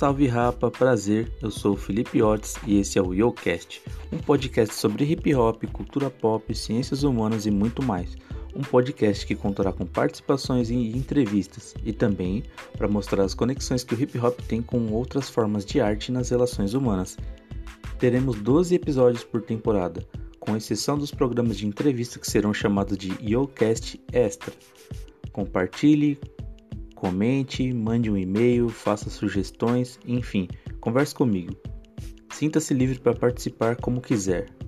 salve rapa, prazer, eu sou o Felipe Otis e esse é o YoCast, um podcast sobre hip hop, cultura pop, ciências humanas e muito mais. Um podcast que contará com participações e entrevistas e também para mostrar as conexões que o hip hop tem com outras formas de arte nas relações humanas. Teremos 12 episódios por temporada, com exceção dos programas de entrevista que serão chamados de YoCast Extra. Compartilhe, comente, mande um e-mail, faça sugestões, enfim, converse comigo. Sinta-se livre para participar como quiser.